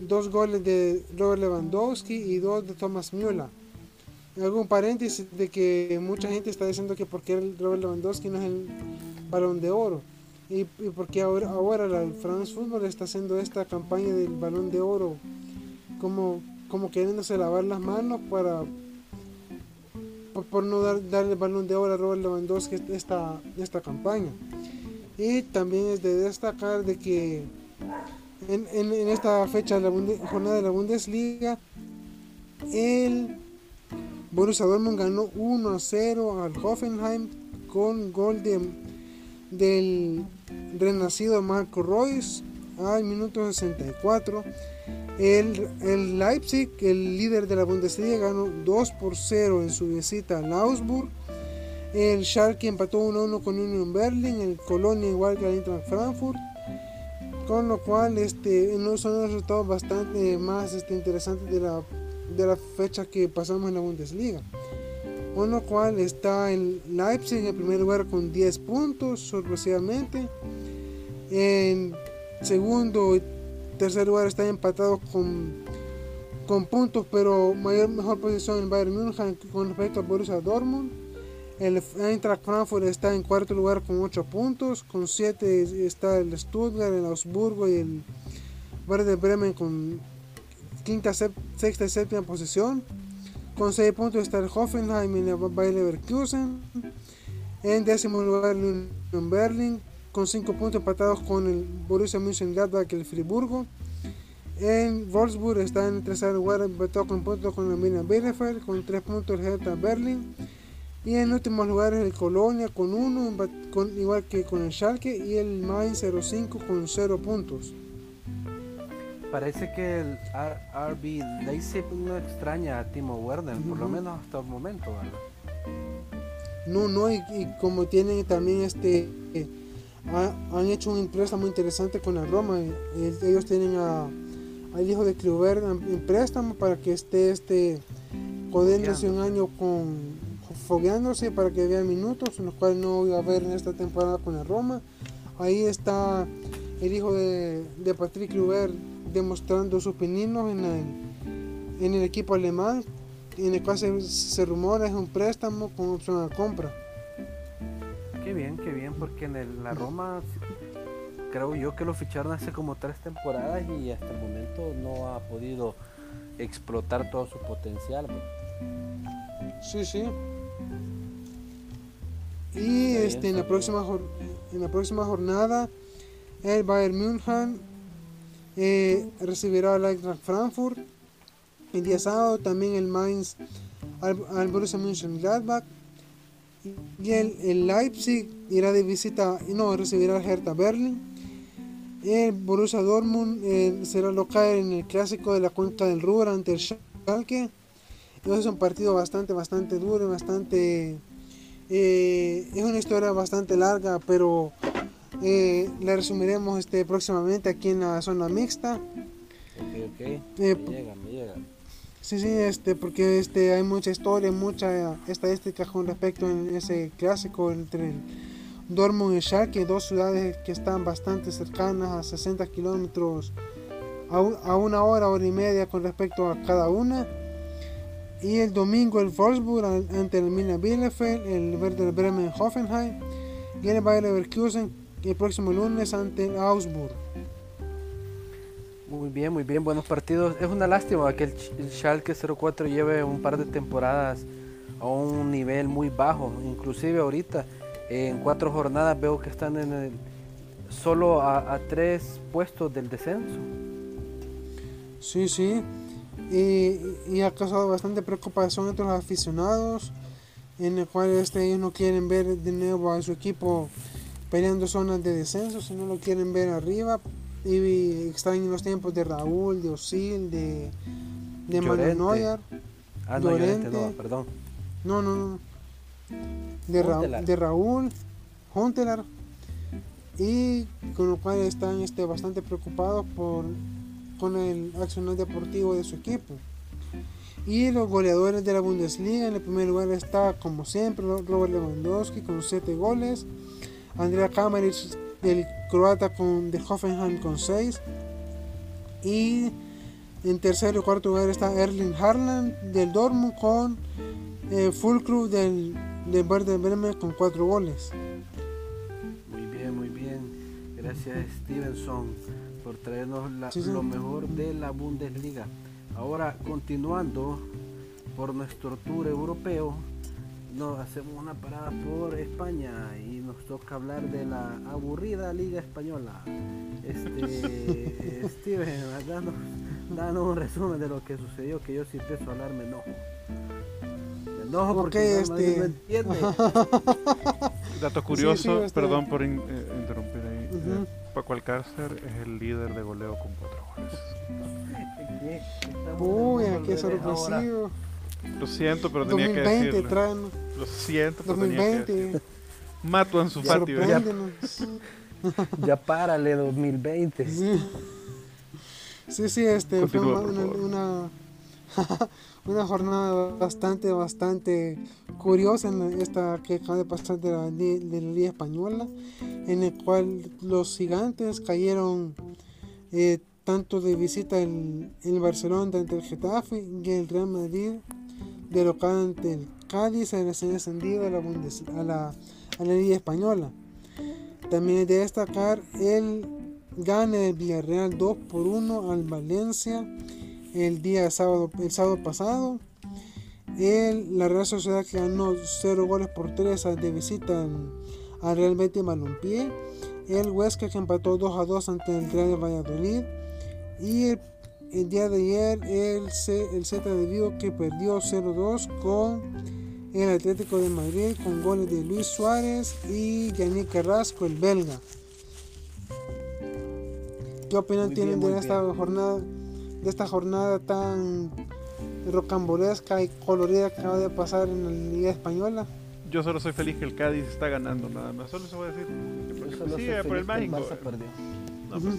dos goles de Robert Lewandowski y dos de Thomas Müller. Algún paréntesis de que mucha gente está diciendo que porque el Robert Lewandowski no es el balón de oro y, y porque ahora, ahora la France Football está haciendo esta campaña del balón de oro como, como queriéndose lavar las manos para por, por no dar, darle el balón de oro a Robert Lewandowski esta, esta campaña. Y también es de destacar de que en, en- en esta fecha de la jornada de la Bundesliga, el Borussia Dortmund ganó 1 a 0 al Hoffenheim con gol de, del renacido Marco Reus al minuto 64. El, Leipzig, el líder de la Bundesliga, ganó 2 por 0 en su visita al Augsburg. El Schalke empató 1 a 1 con Union Berlin. El Colonia igual que el Eintracht Frankfurt con lo cual este son los resultados bastante más este, interesantes de la, de la fecha que pasamos en la Bundesliga con lo cual está el Leipzig en primer lugar con 10 puntos sorpresivamente en segundo y tercer lugar están empatados con con puntos pero mayor mejor posición el Bayern München con respecto al Borussia Dortmund el Eintracht Frankfurt está en cuarto lugar con 8 puntos. Con 7 está el Stuttgart, el Augsburgo y el Werder Bremen con quinta, sexta y séptima posición. Con 6 puntos está el Hoffenheim y el Bayer Leverkusen. En décimo lugar el Union Berlin con 5 puntos empatados con el Borussia Mönchengladbach y el Friburgo. En Wolfsburg está en tercer lugar empatado con puntos con el Milan Bielefeld con 3 puntos el Hertha Berlin. Y en últimos lugares el Colonia con 1, con, igual que con el Schalke, y el Mainz 05 con 0 puntos. Parece que el RB Leipzig no extraña a Timo Werner, por lo Ujú. menos hasta el momento, ¿verdad? No, no, y, y como tienen también este. eh, ha- han hecho un préstamo interesante con la Roma. eh, ellos tienen a, al hijo de Kluivert en préstamo para que esté este codiéndose un año con fogueándose para que vea minutos, en los cuales no iba a ver en esta temporada con la Roma. Ahí está el hijo de, de Patrick Kluivert demostrando sus pininos en el, en el equipo alemán, en el cual se, se rumora es un préstamo con opción a compra. Qué bien, qué bien, porque en el- la Roma creo yo que lo ficharon hace como tres temporadas y hasta el momento no ha podido explotar todo su potencial. Sí, sí. Y este, en, la próxima, en la próxima jornada, el Bayern München eh, recibirá al Eintracht Frankfurt. El día sábado también el Mainz al, al Borussia Mönchengladbach. Y el, el Leipzig irá de visita, no, recibirá al Hertha Berlin. El Borussia Dortmund eh, será local en el clásico de la cuenca del Ruhr ante el Schalke. Entonces es un partido bastante, bastante duro, bastante... eh, es una historia bastante larga, pero eh, la resumiremos este, próximamente aquí en la zona mixta. Ok, ok. Eh, me llega, me llega. Sí, sí, este, porque este, hay mucha historia, mucha estadística con respecto a ese clásico entre el Dortmund y Schalke, dos ciudades que están bastante cercanas a 60 kilómetros, a, un- a una hora, hora y media con respecto a cada una. Y el domingo el Wolfsburg an- ante el Milan Bielefeld, el Werder Bremen Hoffenheim y el Bayer Leverkusen el próximo lunes ante el Augsburg. Muy bien, muy bien, buenos partidos. Es una lástima que el, el Schalke 04 lleve un par de temporadas a un nivel muy bajo. Inclusive ahorita, en cuatro jornadas veo que están en el, solo a, a tres puestos del descenso. Sí, sí. Y, y ha causado bastante preocupación entre los aficionados, en el cual este, ellos no quieren ver de nuevo a su equipo peleando zonas de descenso, sino lo quieren ver arriba. Y extrañan los tiempos de Raúl, de Osil, de, de Manuel. Neuer. Ah, no, Llorente, no, perdón. No, no, no. De, Ra- de Raúl, Huntelaar. Y con lo cual están este, bastante preocupados por, con el accionar deportivo de su equipo. Y los goleadores de la Bundesliga, en el primer lugar está, como siempre, Robert Lewandowski con 7 goles. Andrea Kamaric, del croata con, de Hoffenheim con 6. Y en tercer y cuarto lugar está Erling Haaland del Dortmund con eh, Fulcrum del, del Werder Bremen con 4 goles. Muy bien, muy bien. Gracias Stevenson por traernos la- Sí, sí. lo mejor de la Bundesliga. Ahora, continuando por nuestro tour europeo, nos hacemos una parada por España y nos toca hablar de la aburrida Liga Española. Este, Steven, danos, danos un resumen de lo que sucedió, que yo si empiezo a hablar me enojo. Me enojo porque Ok, el Real Madrid no este- entiende. Dato curioso, sí, este- perdón por in- eh, interrumpir ahí. Eh, Paco Alcácer es el líder de goleo con cuatro goles. Uy, qué revés ahora. Lo siento, pero tenía que 2020 decirlo. traen. Lo siento, pero tenía que 2020. decirlo. Mato en su ¿verdad? Sorpréndenos. Ya párale 2020. Sí, sí, sí, este fue Continúa, una, por una, una, una jornada bastante, bastante curiosa en esta que acaba de pasar de la, de la Liga Española, en el cual los gigantes cayeron eh, tanto de visita el, el Barcelona ante el Getafe y el Real Madrid de local ante el Cádiz en la, Bundes- a la, a la Liga Española. También es de destacar el gane del Villarreal 2 por 1 al Valencia el día sábado, el sábado pasado. El, la Real Sociedad que ganó 0 goles por 3 de visita al, al Real Betis Balompié. El Huesca que empató 2 a 2 ante el Real Valladolid. Y el día de ayer el, C, el Z de Vigo que perdió 0-2 con el Atlético de Madrid con goles de Luis Suárez y Yannick Carrasco, el belga. ¿Qué opinión Muy tienen bien, de esta bien. jornada, de esta jornada tan rocambolesca y colorida que acaba de pasar en la Liga Española? Yo solo soy feliz que el Cádiz está ganando, nada más. Solo se voy a decir. Yo Porque, solo sí, soy eh, por el mágico. Barça perdió. No, pues.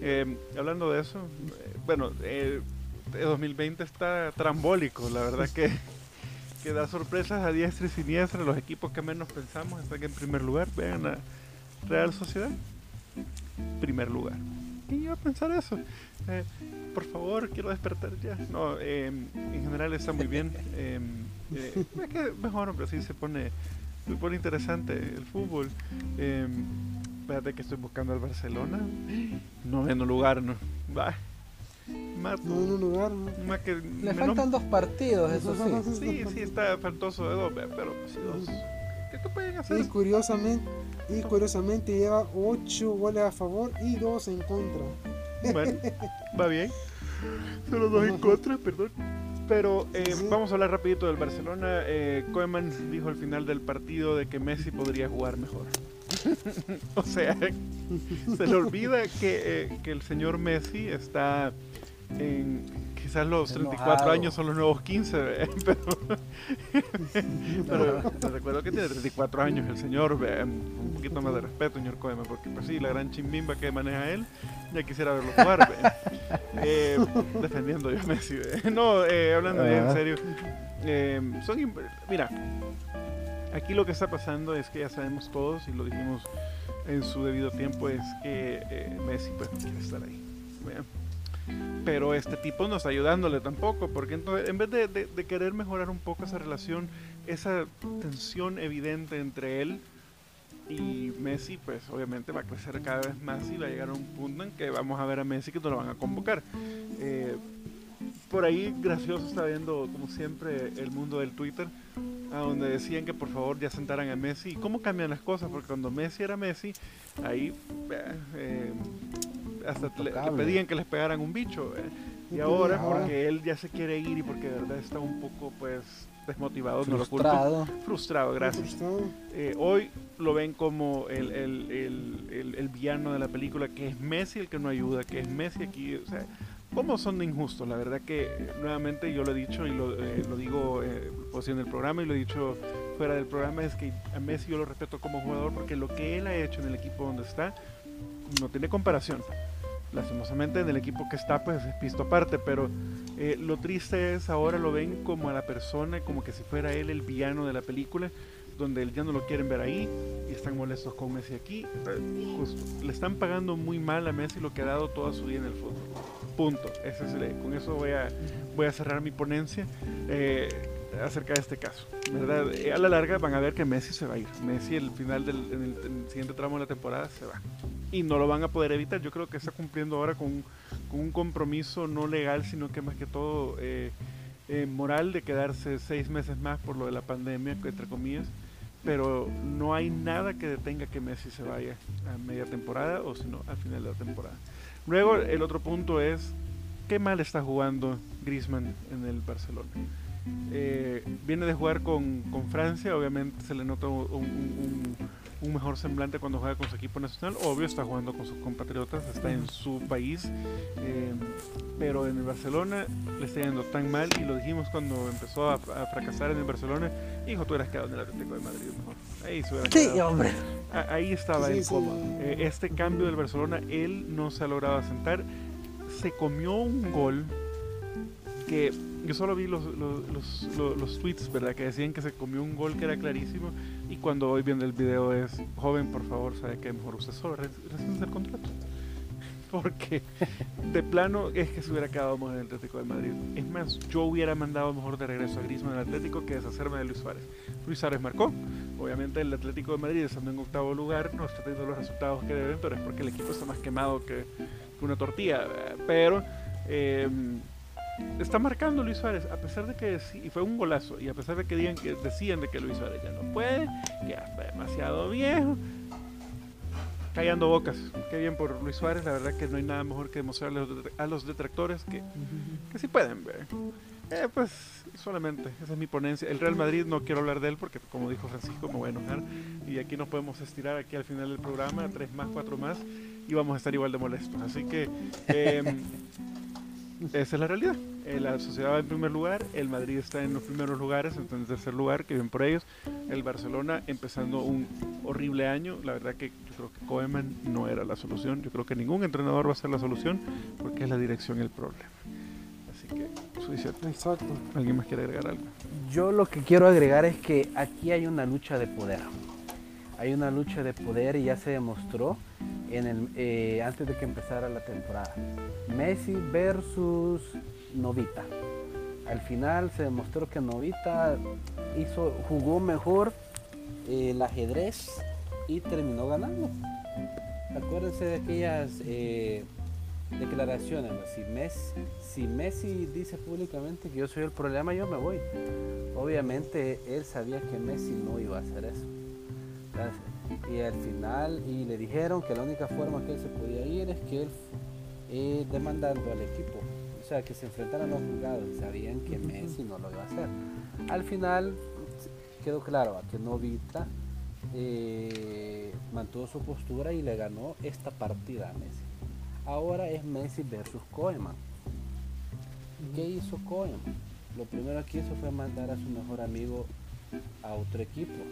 Eh, hablando de eso, bueno, eh, eh, 2020 está trambólico, la verdad que, que da sorpresas a diestra y siniestra. Los equipos que menos pensamos están en primer lugar. Vean a Real Sociedad, primer lugar. ¿Quién iba a pensar eso? Eh, por favor, quiero despertar ya. No, eh, en general está muy bien. Eh, eh, mejor, hombre, así se pone, se pone interesante el fútbol. Eh, espérate que estoy buscando al Barcelona. Noveno lugar, no. Va. Más, No en un lugar, ¿no? más que Le menos- faltan dos partidos, eso sí. Sí, sí, está faltoso de dos, pero sí dos. ¿Qué te pueden hacer? Y curiosamente, y curiosamente lleva 8 goles a favor y 2 en contra. Bueno, va bien. Solo dos en contra, perdón. Pero eh, Sí. vamos a hablar rapidito del Barcelona. Eh, Koeman dijo al final del partido de que Messi podría jugar mejor. o sea, se le olvida que, eh, que el señor Messi está en quizás los 34 Enojado. años son los nuevos 15, ¿ve? pero, pero te recuerdo que tiene 34 años el señor, un poquito más de respeto, señor Koeman, porque pues sí, la gran chimbimba que maneja él, ya quisiera verlo jugar. Eh, defendiendo yo a Messi, no, eh, hablando en Ajá. serio, eh, son, mira, aquí lo que está pasando es que ya sabemos todos y lo dijimos en su debido tiempo es que eh, Messi pues no quiere estar ahí. Pero este tipo no está ayudándole tampoco, porque entonces en vez de, querer mejorar un poco esa relación, esa tensión evidente entre él, Y Messi, pues obviamente va a crecer cada vez más y va a llegar a un punto en que vamos a ver a Messi que no lo van a convocar. Eh, por ahí gracioso está viendo, como siempre, el mundo del Twitter, a donde decían que por favor ya sentaran a Messi. ¿Y cómo cambian las cosas? Porque cuando Messi era Messi, ahí eh, eh, hasta le, le pedían que les pegaran un bicho. eh. Y ahora, porque él ya se quiere ir y porque de verdad está un poco, pues, desmotivado, no lo oculto. Frustrado. Frustrado, gracias. Frustrado. Eh, hoy lo ven como el, el, el, el- el villano de la película, que es Messi el que no ayuda, que es Messi aquí. O sea, ¿cómo son de injustos? La verdad que, eh, nuevamente, yo lo he dicho y lo, eh, lo digo eh, pues, en el programa y lo he dicho fuera del programa, es que a Messi yo lo respeto como jugador porque lo que él ha hecho en el equipo donde está no tiene comparación. Lastimosamente en el equipo que está pues es pisto aparte, pero eh, lo triste es ahora lo ven como a la persona, como que si fuera él el villano de la película, donde ya no lo quieren ver ahí y están molestos con Messi aquí. Eh, justo, le están pagando muy mal a Messi lo que ha dado toda su vida en el fútbol. Punto. Ese es con eso voy a, voy a cerrar mi ponencia eh, acerca de este caso. ¿verdad? Eh, a la larga van a ver que Messi se va a ir. Messi el final del en el, en el siguiente tramo de la temporada se va. Y no lo van a poder evitar. Yo creo que está cumpliendo ahora con, con un compromiso no legal, sino que más que todo eh, eh, moral de quedarse seis meses más por lo de la pandemia, entre comillas. Pero no hay nada que detenga que Messi se vaya a media temporada o sino al final de la temporada. Luego el otro punto es qué mal está jugando Griezmann en el Barcelona. Eh, viene de jugar con, con Francia, obviamente se le nota un, un- un- un mejor semblante cuando juega con su equipo nacional. Obvio, está jugando con sus compatriotas, está en su país. eh, pero en el Barcelona le está yendo tan mal y lo dijimos cuando empezó a, a fracasar en el Barcelona. Hijo, tú hubieras quedado en el Atlético de Madrid mejor. Ahí Sí, quedado. hombre. A- Ahí estaba Sí, él sí. cómodo. Eh, este cambio del Barcelona, él no se ha logrado asentar. Se comió un gol que yo solo vi los, los, los, tweets, ¿verdad? Que decían que se comió un gol que era clarísimo. Y cuando hoy viendo el video es, joven, por favor, sabe que mejor usted solo re- rescinde el contrato. Porque de plano es que se hubiera quedado mejor en el Atlético de Madrid. Es más, yo hubiera mandado mejor de regreso a Griezmann al Atlético que deshacerme de Luis Suárez. Luis Suárez marcó. Obviamente el Atlético de Madrid, estando en octavo lugar, no está teniendo los resultados que deben, pero es porque el equipo está más quemado que, una tortilla. Pero eh, está marcando Luis Suárez, a pesar de que y fue un golazo, y a pesar de que decían de que Luis Suárez ya no puede, ya está demasiado viejo. Callando bocas, qué bien por Luis Suárez, la verdad que no hay nada mejor que demostrarle a los detra- a los detractores que, que sí pueden ver. Eh, pues solamente, esa es mi ponencia. El Real Madrid no quiero hablar de él porque como dijo Francisco me voy a enojar y aquí nos podemos estirar aquí al final del programa, tres más, cuatro más y vamos a estar igual de molestos. Así que em, esa es la realidad. Eh, la sociedad va en primer lugar, el Madrid está en los primeros lugares, en tercer lugar, que bien por ellos. El Barcelona empezando un horrible año. La verdad que yo creo que Koeman no era la solución. Yo creo que ningún entrenador va a ser la solución porque es la dirección el problema. Así que, dice, Exacto. ¿alguien más quiere agregar algo? Yo lo que quiero agregar es que aquí hay una lucha de poder. Hay una lucha de poder y ya se demostró en el, eh, antes de que empezara la temporada. Messi versus Novita. Al final se demostró que Novita hizo, jugó mejor el ajedrez y terminó ganando. Acuérdense de aquellas eh, declaraciones. Si Messi, si Messi dice públicamente que yo soy el problema, yo me voy. Obviamente él sabía que Messi no iba a hacer eso. ¿sabes? Y al final, y le dijeron que la única forma que él se podía ir es que él eh, demandando al equipo. O sea, que se enfrentaran a los juzgados. Sabían que Messi no lo iba a hacer. Al final quedó claro que Novita eh, mantuvo su postura y le ganó esta partida a Messi. Ahora es Messi versus Koeman. ¿Qué hizo Koeman? Lo primero que hizo fue mandar a su mejor amigo a otro equipo.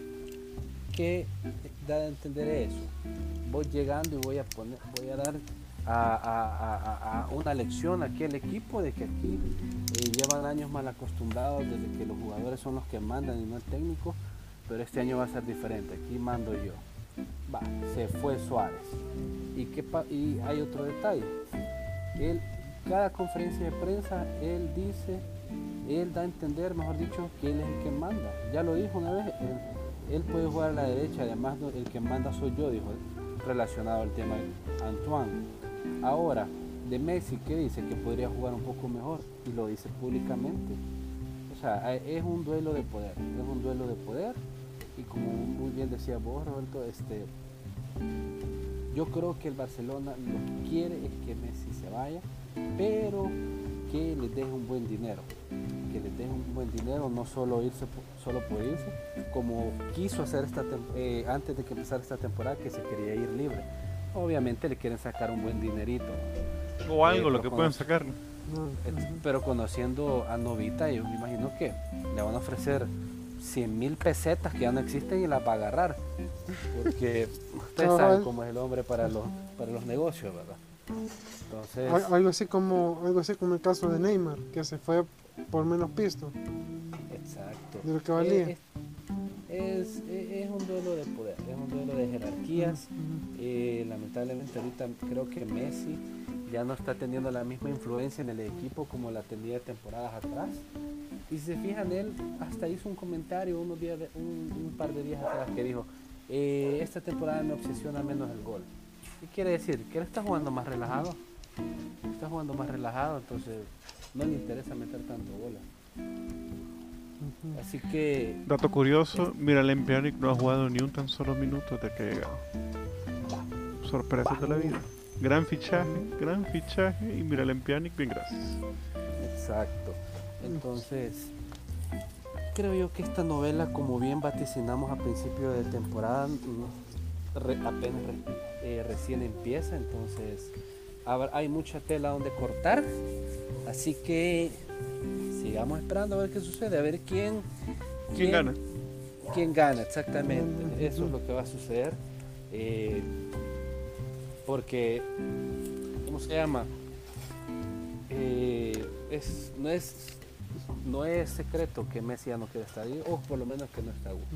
¿Qué da a entender eso? Voy llegando y voy a poner, voy a dar a, a- a- a una lección aquí al equipo de que aquí eh, llevan años mal acostumbrados desde que los jugadores son los que mandan y no el técnico, pero este año va a ser diferente. Aquí mando yo. Va, se fue Suárez. ¿Y, qué y hay otro detalle. Él, cada conferencia de prensa, él dice, él da a entender, mejor dicho, que él es el que manda. Ya lo dijo una vez, él puede jugar a la derecha, además el que manda soy yo, dijo, relacionado al tema Antoine. Ahora, de Messi, ¿qué dice? Que podría jugar un poco mejor y lo dice públicamente. O sea, es un duelo de poder, es un duelo de poder y como muy bien decía vos, Roberto, este, yo creo que el Barcelona lo que quiere es que Messi se vaya, pero que le deje un buen dinero, que le deje un buen dinero, no solo irse solo por irse, como quiso hacer esta eh, antes de que empezara esta temporada que se quería ir libre. Obviamente le quieren sacar un buen dinerito. O algo, lo que puedan sacar. Pero conociendo a Novita, yo me imagino que le van a ofrecer 100 mil pesetas que ya no existen y las va a agarrar. Porque ustedes saben cómo es el hombre para los, para los negocios, ¿verdad? Entonces, algo así como algo así como el caso de Neymar, que se fue por menos pisto. Exacto. De lo que valía. Es, es, un duelo de poder, es un duelo de jerarquías. Eh, lamentablemente ahorita creo que Messi ya no está teniendo la misma influencia en el equipo como la tenía temporadas atrás. Y si se fijan, él hasta hizo un comentario unos días un, par de días atrás que dijo, eh, esta temporada me obsesiona menos el gol. ¿Qué quiere decir? Que él está jugando más relajado. Está jugando más relajado, entonces no le interesa meter tanto goles. Así que... Dato curioso, mira, el no ha jugado ni un tan solo minuto desde que ha llegado. Sorpresa de la vida. Gran fichaje, gran fichaje y mira, el bien gracias. Exacto. Entonces, creo yo que esta novela, como bien vaticinamos a principio de temporada, apenas eh, recién empieza, entonces hay mucha tela donde cortar. Así que sigamos esperando a ver qué sucede, a ver quién, quién, gana. Quién gana, exactamente. Eso es lo que va a suceder. Eh, porque, ¿cómo se llama? Eh, es, no es no es secreto que Messi ya no quiere estar ahí, o por lo menos que no está gusto.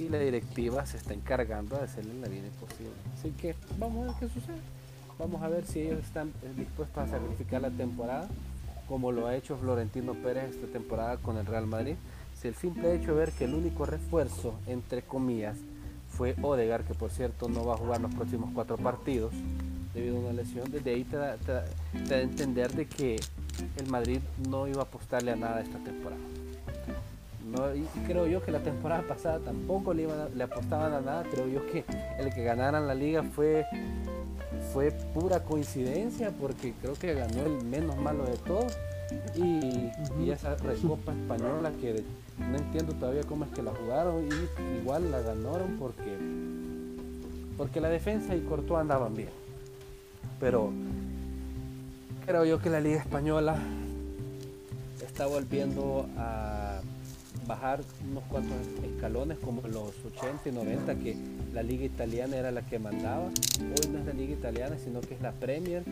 Y la directiva se está encargando de hacerle la vida imposible. Así que vamos a ver qué sucede. Vamos a ver si ellos están dispuestos a sacrificar la temporada, como lo ha hecho Florentino Pérez esta temporada con el Real Madrid. Si el simple hecho de ver que el único refuerzo, entre comillas, fue Odegar, que por cierto no va a jugar los próximos cuatro partidos debido a una lesión, desde ahí te da, a entender de que el Madrid no iba a apostarle a nada esta temporada. No, y creo yo que la temporada pasada tampoco le, iban le apostaban a nada. Creo yo que el que ganaran la liga fue, fue pura coincidencia porque creo que ganó el menos malo de todos. Y, esa recopa española que no entiendo todavía cómo es que la jugaron y igual la ganaron porque porque la defensa y Courtois andaban bien. Pero creo yo que la Liga Española está volviendo a bajar unos cuantos escalones como los 80 y 90 que la liga italiana era la que mandaba. Hoy no es la liga italiana, sino que es la Premier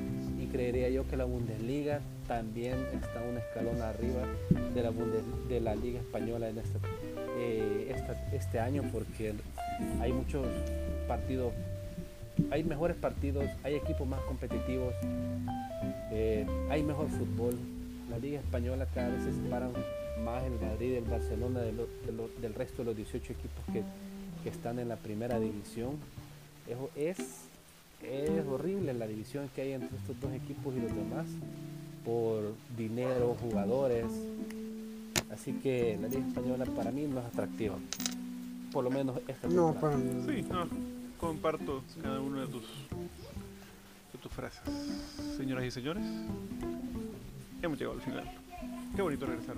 y creería yo que la Bundesliga también está un escalón arriba de la, de la liga española en este, eh, este año porque hay muchos partidos, hay mejores partidos, hay equipos más competitivos, eh, hay mejor fútbol. La Liga Española cada vez se separan más el Madrid el Barcelona del resto de los 18 equipos que, están en la primera división. Es, es, horrible la división que hay entre estos dos equipos y los demás por dinero, jugadores. Así que la Liga Española para mí no es atractiva. Por lo menos esta No, para Sí, no, comparto cada uno de tus tus frases. Señoras y señores, hemos llegado al final. Qué bonito regresar.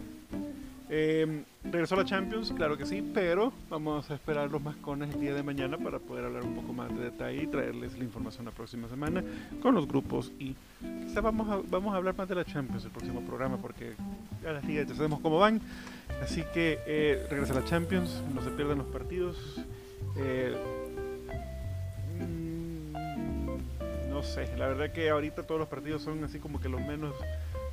Eh, regresó la Champions, claro que sí, pero vamos a esperar los mascones el día de mañana para poder hablar un poco más de detalle y traerles la información la próxima semana con los grupos y quizá vamos a, vamos a hablar más de la Champions el próximo programa porque a las ligas ya sabemos cómo van. Así que eh, regresa la Champions, no se pierdan los partidos. Eh, sé, la verdad que ahorita todos los partidos son así como que los menos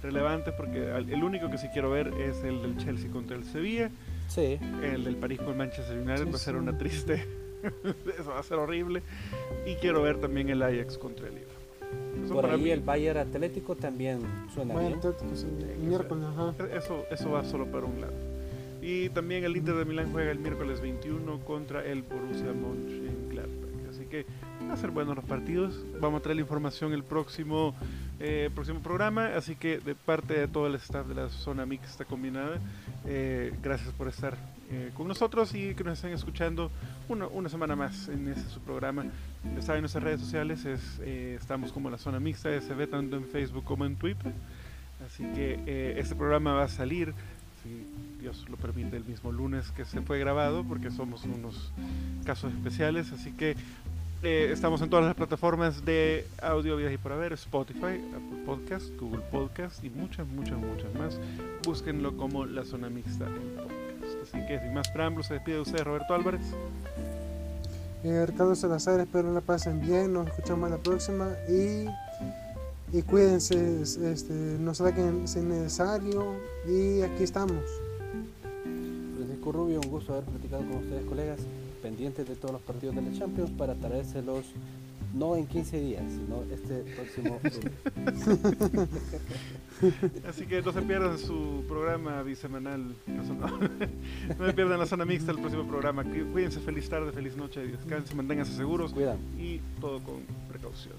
relevantes porque el único que sí quiero ver es el del Chelsea contra el Sevilla. Sí. El del París con el Manchester United va a ser una triste. Eso va a ser horrible. Y quiero ver también el Ajax contra el Liverpool. Por ahí el Bayern Atlético también suena bien. Atlético, Eso, eso va solo para un lado. Y también el Inter de Milán juega el miércoles 21 contra el Borussia Mönchengladbach. Así que van a ser buenos los partidos. Vamos a traer la información el próximo, eh, próximo programa. Así que de parte de todo el staff de la zona mixta combinada, eh, gracias por estar eh, con nosotros y que nos estén escuchando una, semana más en este su programa. Está en nuestras redes sociales, es, estamos como la zona mixta, ve tanto en Facebook como en Twitter. Así que este programa va a salir, si Dios lo permite, el mismo lunes que se fue grabado, porque somos unos casos especiales. Así que eh, estamos en todas las plataformas de audio, vida y por haber, Spotify, Apple Podcast, Google Podcast y muchas, muchas, muchas más. Búsquenlo como la zona mixta en podcast. Así que sin más preámbulos, se despide de usted, Roberto Álvarez. Eh, Ricardo Salazar, espero la pasen bien, nos escuchamos la próxima y, y cuídense, es- este, no saquen si es necesario y aquí estamos. Francisco Rubio, un gusto haber platicado con ustedes, colegas, pendientes de todos los partidos de la Champions para traérselos no en 15 días, sino este próximo. Así que no se pierdan su programa bisemanal. No, se pierdan la zona mixta el próximo programa. Cuídense, feliz tarde, feliz noche, descansen, manténganse seguros Cuidan. y todo con precaución.